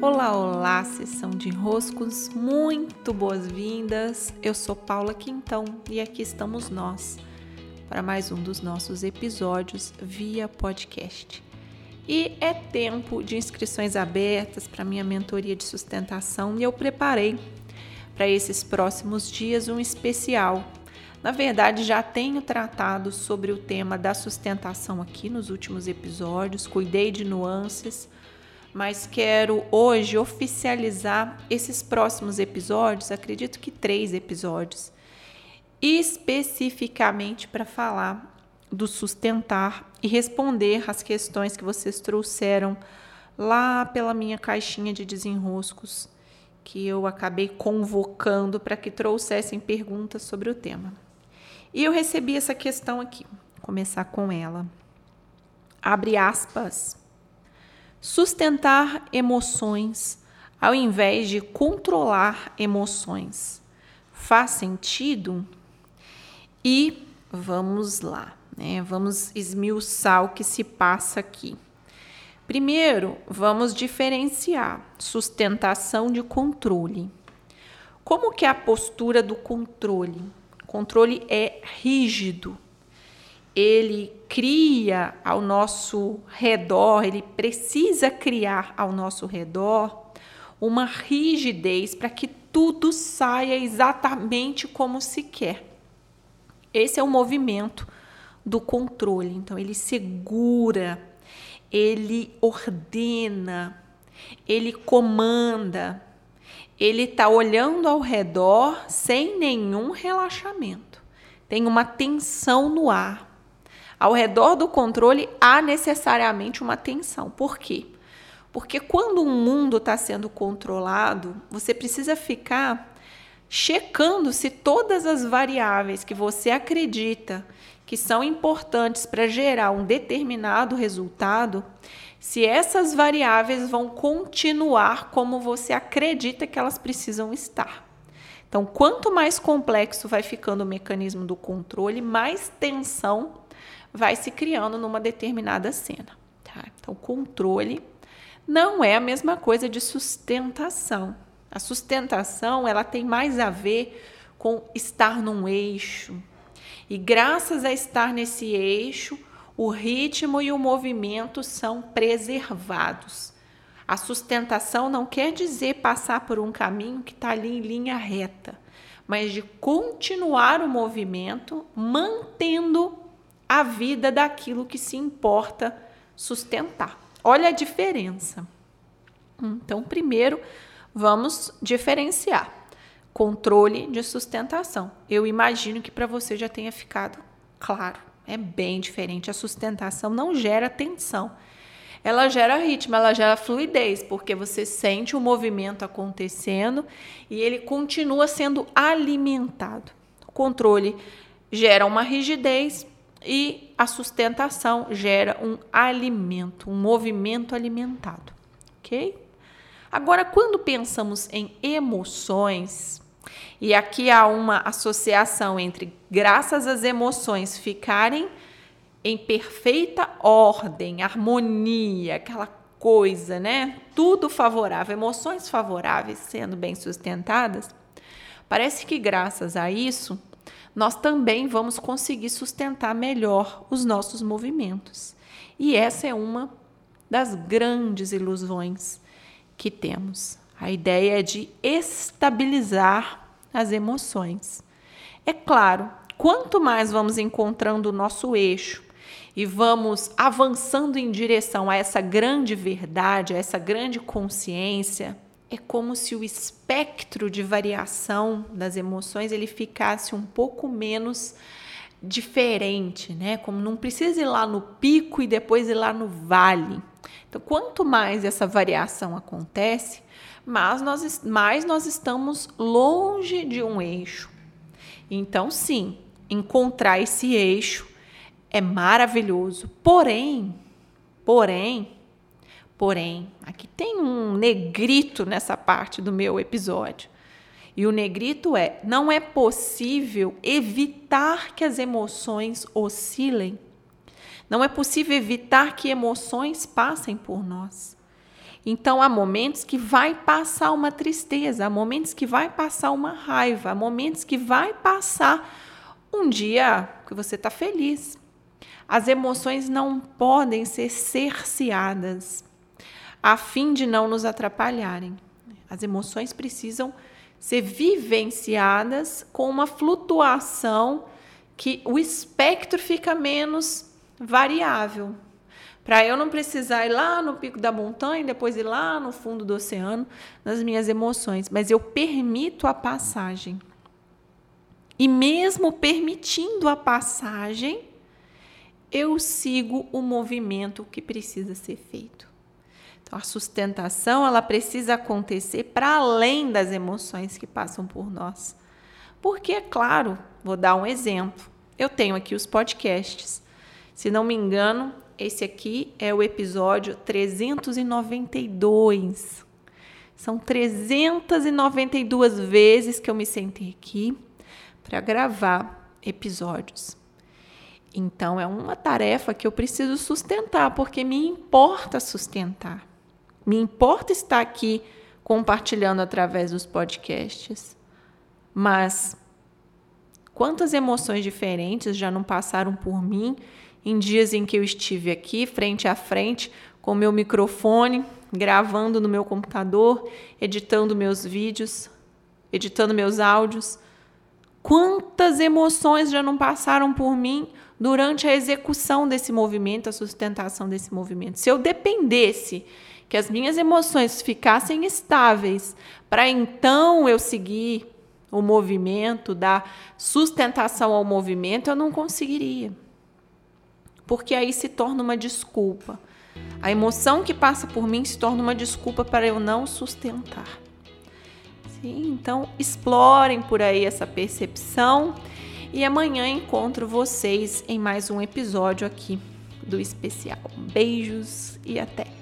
Olá, olá, sessão de enroscos, muito boas-vindas. Eu sou Paula Quintão e aqui estamos nós para mais um dos nossos episódios via podcast. E é tempo de inscrições abertas para minha mentoria de sustentação e eu preparei para esses próximos dias um especial. Na verdade, já tenho tratado sobre o tema da sustentação aqui nos últimos episódios, cuidei de nuances mas quero hoje oficializar esses próximos episódios, acredito que três episódios, especificamente para falar do sustentar e responder as questões que vocês trouxeram lá pela minha caixinha de desenroscos, que eu acabei convocando para que trouxessem perguntas sobre o tema. E eu recebi essa questão aqui, Vou começar com ela. Abre aspas. Sustentar emoções ao invés de controlar emoções. Faz sentido? E vamos lá, né? Vamos esmiuçar o que se passa aqui. Primeiro, vamos diferenciar sustentação de controle. Como que é a postura do controle? O controle é rígido, ele cria ao nosso redor, ele precisa criar ao nosso redor uma rigidez para que tudo saia exatamente como se quer. Esse é o movimento do controle. Então, ele segura, ele ordena, ele comanda, ele está olhando ao redor sem nenhum relaxamento. Tem uma tensão no ar. Ao redor do controle há necessariamente uma tensão. Por quê? Porque quando um mundo está sendo controlado, você precisa ficar checando se todas as variáveis que você acredita que são importantes para gerar um determinado resultado, se essas variáveis vão continuar como você acredita que elas precisam estar. Então, quanto mais complexo vai ficando o mecanismo do controle, mais tensão vai se criando numa determinada cena. Tá? Então, controle não é a mesma coisa de sustentação. A sustentação ela tem mais a ver com estar num eixo. E graças a estar nesse eixo, o ritmo e o movimento são preservados. A sustentação não quer dizer passar por um caminho que está ali em linha reta, mas de continuar o movimento mantendo a vida daquilo que se importa sustentar. Olha a diferença. Então, primeiro, vamos diferenciar controle de sustentação. Eu imagino que para você já tenha ficado claro. É bem diferente. A sustentação não gera tensão. Ela gera ritmo, ela gera fluidez, porque você sente o movimento acontecendo e ele continua sendo alimentado. O controle gera uma rigidez, e a sustentação gera um alimento, um movimento alimentado, ok? Agora, quando pensamos em emoções, e aqui há uma associação entre, graças às emoções ficarem em perfeita ordem, harmonia, aquela coisa, né? Tudo favorável, emoções favoráveis sendo bem sustentadas, parece que graças a isso nós também vamos conseguir sustentar melhor os nossos movimentos. E essa é uma das grandes ilusões que temos. A ideia é de estabilizar as emoções. É claro, quanto mais vamos encontrando o nosso eixo e vamos avançando em direção a essa grande verdade, a essa grande consciência, é como se o espectro de variação das emoções ele ficasse um pouco menos diferente, né? Como não precisa ir lá no pico e depois ir lá no vale. Então, quanto mais essa variação acontece, mais nós, mais nós estamos longe de um eixo. Então, sim, encontrar esse eixo é maravilhoso. Porém, porém, Porém, aqui tem um negrito nessa parte do meu episódio. E o negrito é: não é possível evitar que as emoções oscilem. Não é possível evitar que emoções passem por nós. Então há momentos que vai passar uma tristeza, há momentos que vai passar uma raiva, há momentos que vai passar um dia que você está feliz. As emoções não podem ser cerceadas a fim de não nos atrapalharem. As emoções precisam ser vivenciadas com uma flutuação que o espectro fica menos variável. Para eu não precisar ir lá no pico da montanha, depois ir lá no fundo do oceano, nas minhas emoções, mas eu permito a passagem. E mesmo permitindo a passagem, eu sigo o movimento que precisa ser feito. Então, a sustentação ela precisa acontecer para além das emoções que passam por nós. Porque, é claro, vou dar um exemplo. Eu tenho aqui os podcasts. Se não me engano, esse aqui é o episódio 392. São 392 vezes que eu me sentei aqui para gravar episódios. Então é uma tarefa que eu preciso sustentar, porque me importa sustentar. Me importa estar aqui compartilhando através dos podcasts. Mas quantas emoções diferentes já não passaram por mim em dias em que eu estive aqui, frente a frente, com meu microfone, gravando no meu computador, editando meus vídeos, editando meus áudios. Quantas emoções já não passaram por mim durante a execução desse movimento, a sustentação desse movimento. Se eu dependesse que as minhas emoções ficassem estáveis para então eu seguir o movimento, dar sustentação ao movimento, eu não conseguiria. Porque aí se torna uma desculpa. A emoção que passa por mim se torna uma desculpa para eu não sustentar. Sim, então explorem por aí essa percepção e amanhã encontro vocês em mais um episódio aqui do especial. Beijos e até!